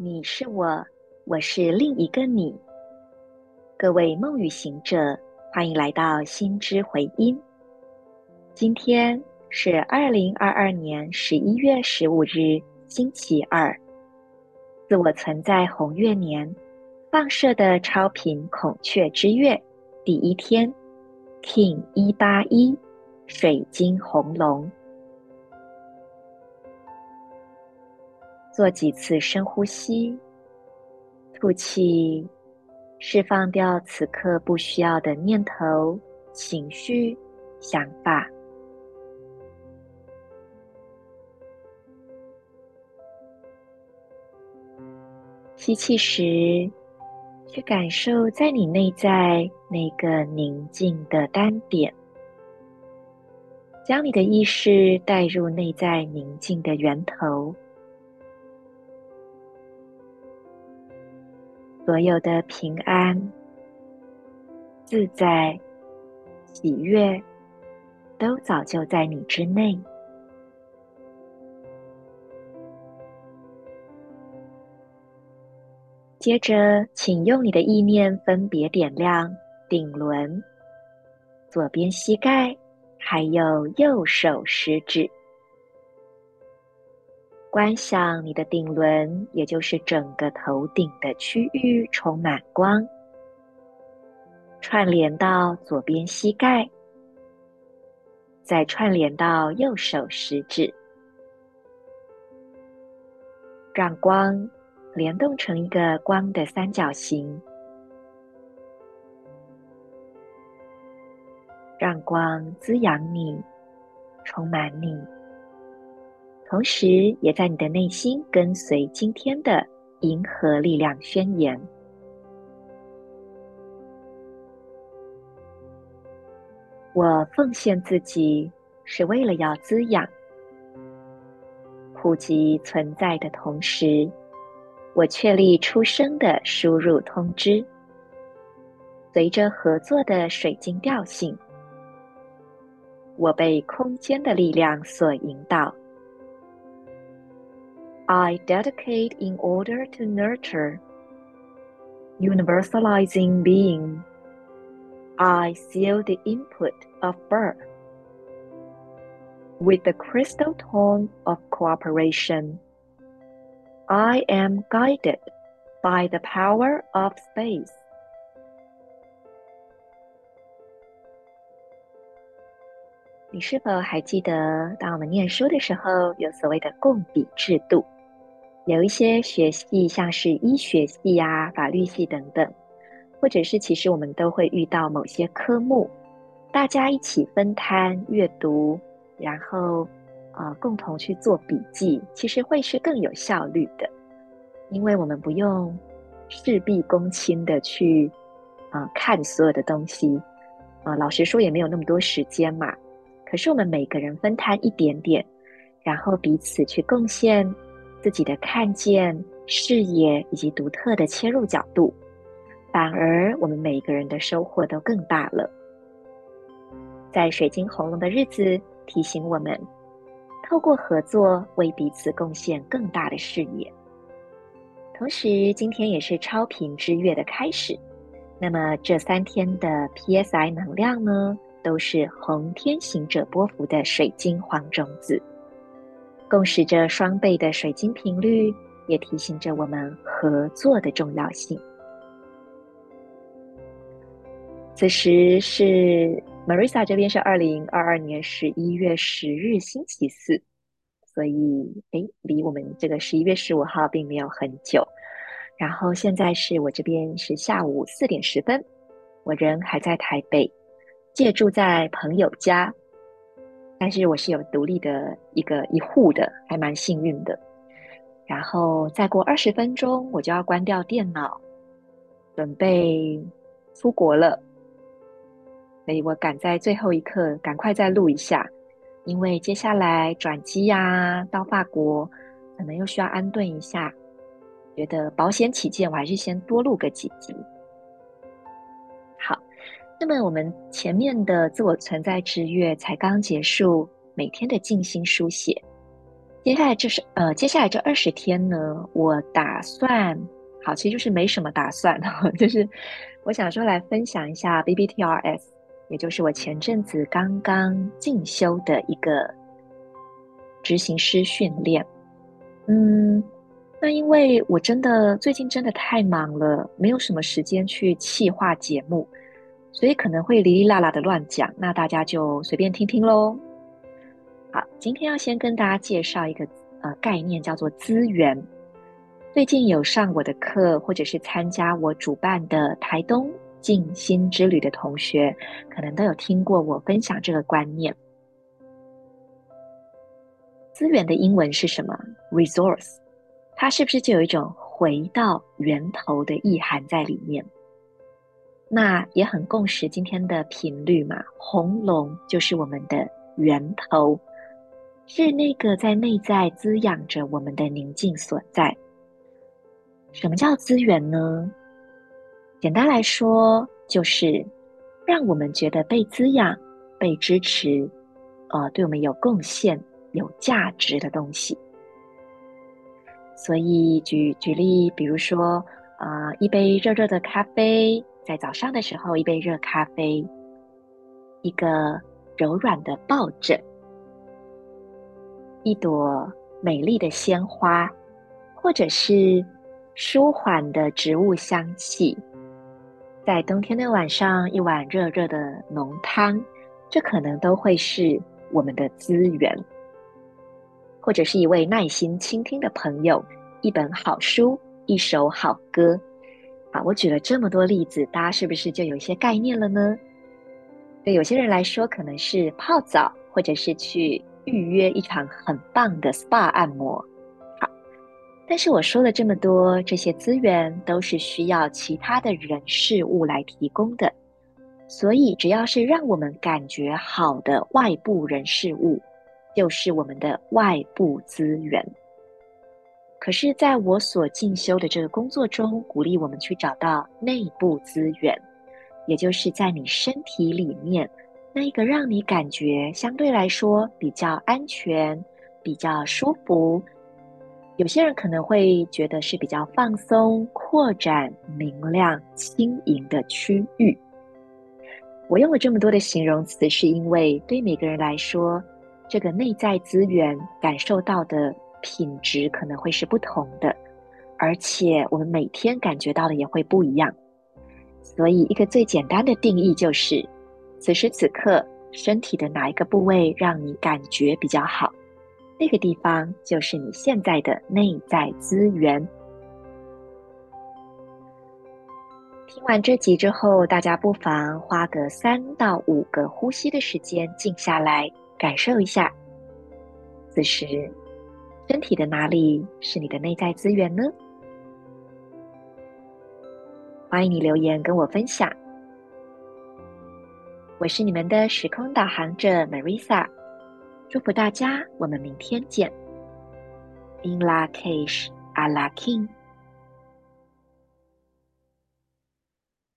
你是我，我是另一个你。各位梦语行者，欢迎来到心之回音。今天是二零二二年十一月十五日，星期二，自我存在红月年放射的超频孔雀之月第一天，King 一八一，水晶红龙。做几次深呼吸，吐气，释放掉此刻不需要的念头、情绪、想法。吸气时，去感受在你内在那个宁静的单点，将你的意识带入内在宁静的源头。所有的平安、自在、喜悦，都早就在你之内。接着，请用你的意念分别点亮顶轮、左边膝盖，还有右手食指。观想你的顶轮，也就是整个头顶的区域充满光，串联到左边膝盖，再串联到右手食指，让光联动成一个光的三角形，让光滋养你，充满你。同时，也在你的内心跟随今天的银河力量宣言。我奉献自己，是为了要滋养、普及存在的同时，我确立出生的输入通知，随着合作的水晶调性，我被空间的力量所引导。I dedicate in order to nurture, universalizing being. I seal the input of birth with the crystal tone of cooperation. I am guided by the power of space. 你是否还记得，当我们念书的时候，有所谓的共笔制度？ 有一些学系，像是医学系啊、法律系等等，或者是其实我们都会遇到某些科目，大家一起分摊阅读，然后啊、共同去做笔记，其实会是更有效率的，因为我们不用事必躬亲的去啊、看所有的东西，啊、老实说也没有那么多时间嘛。可是我们每个人分摊一点点，然后彼此去贡献。自己的看见、视野以及独特的切入角度，反而我们每一个人的收获都更大了。在水晶红龙的日子，提醒我们透过合作为彼此贡献更大的视野。同时，今天也是超频之月的开始。那么这三天的 PSI 能量呢，都是红天行者波符的水晶黄种子。共识着双倍的水晶频率，也提醒着我们合作的重要性。此时是 Marissa 这边是二零二二年十一月十日星期四，所以诶，离我们这个十一月十五号并没有很久。然后现在是我这边是下午四点十分，我人还在台北，借住在朋友家。但是我是有独立的一个一户的，还蛮幸运的。然后再过二十分钟，我就要关掉电脑，准备出国了。所以我赶在最后一刻，赶快再录一下，因为接下来转机呀，到法国，可能又需要安顿一下。觉得保险起见，我还是先多录个几集。那么我们前面的自我存在之月才刚结束，每天的静心书写，接下来就是呃，接下来这二十天呢，我打算，好，其实就是没什么打算，就是我想说来分享一下 BBTRS，也就是我前阵子刚刚进修的一个执行师训练。嗯，那因为我真的最近真的太忙了，没有什么时间去企划节目，所以可能会哩哩啦啦的乱讲，那大家就随便听听喽。好，今天要先跟大家介绍一个呃概念，叫做资源。最近有上我的课，或者是参加我主办的台东静心之旅的同学，可能都有听过我分享这个观念。资源的英文是什么？Resource，它是不是就有一种回到源头的意涵在里面？那也很共识今天的频率嘛，红龙就是我们的源头，是那个在内在滋养着我们的宁静所在。什么叫资源呢？简单来说，就是让我们觉得被滋养、被支持，呃，对我们有贡献。有价值的东西，所以举举例，比如说，啊、一杯热热的咖啡，在早上的时候，一杯热咖啡，一个柔软的抱枕，一朵美丽的鲜花，或者是舒缓的植物香气，在冬天的晚上，一碗热热的浓汤，这可能都会是我们的资源。或者是一位耐心倾听的朋友，一本好书，一首好歌，啊，我举了这么多例子，大家是不是就有一些概念了呢？对有些人来说，可能是泡澡，或者是去预约一场很棒的 SPA 按摩。好，但是我说了这么多，这些资源都是需要其他的人事物来提供的，所以只要是让我们感觉好的外部人事物。就是我们的外部资源。可是，在我所进修的这个工作中，鼓励我们去找到内部资源，也就是在你身体里面那一个让你感觉相对来说比较安全、比较舒服。有些人可能会觉得是比较放松、扩展、明亮、轻盈的区域。我用了这么多的形容词，是因为对每个人来说，这个内在资源感受到的品质可能会是不同的，而且我们每天感觉到的也会不一样。所以，一个最简单的定义就是：此时此刻身体的哪一个部位让你感觉比较好，那个地方就是你现在的内在资源。听完这集之后，大家不妨花个三到五个呼吸的时间，静下来。感受一下，此时身体的哪里是你的内在资源呢？欢迎你留言跟我分享。我是你们的时空导航者 Marisa，祝福大家，我们明天见。In la cage, a la king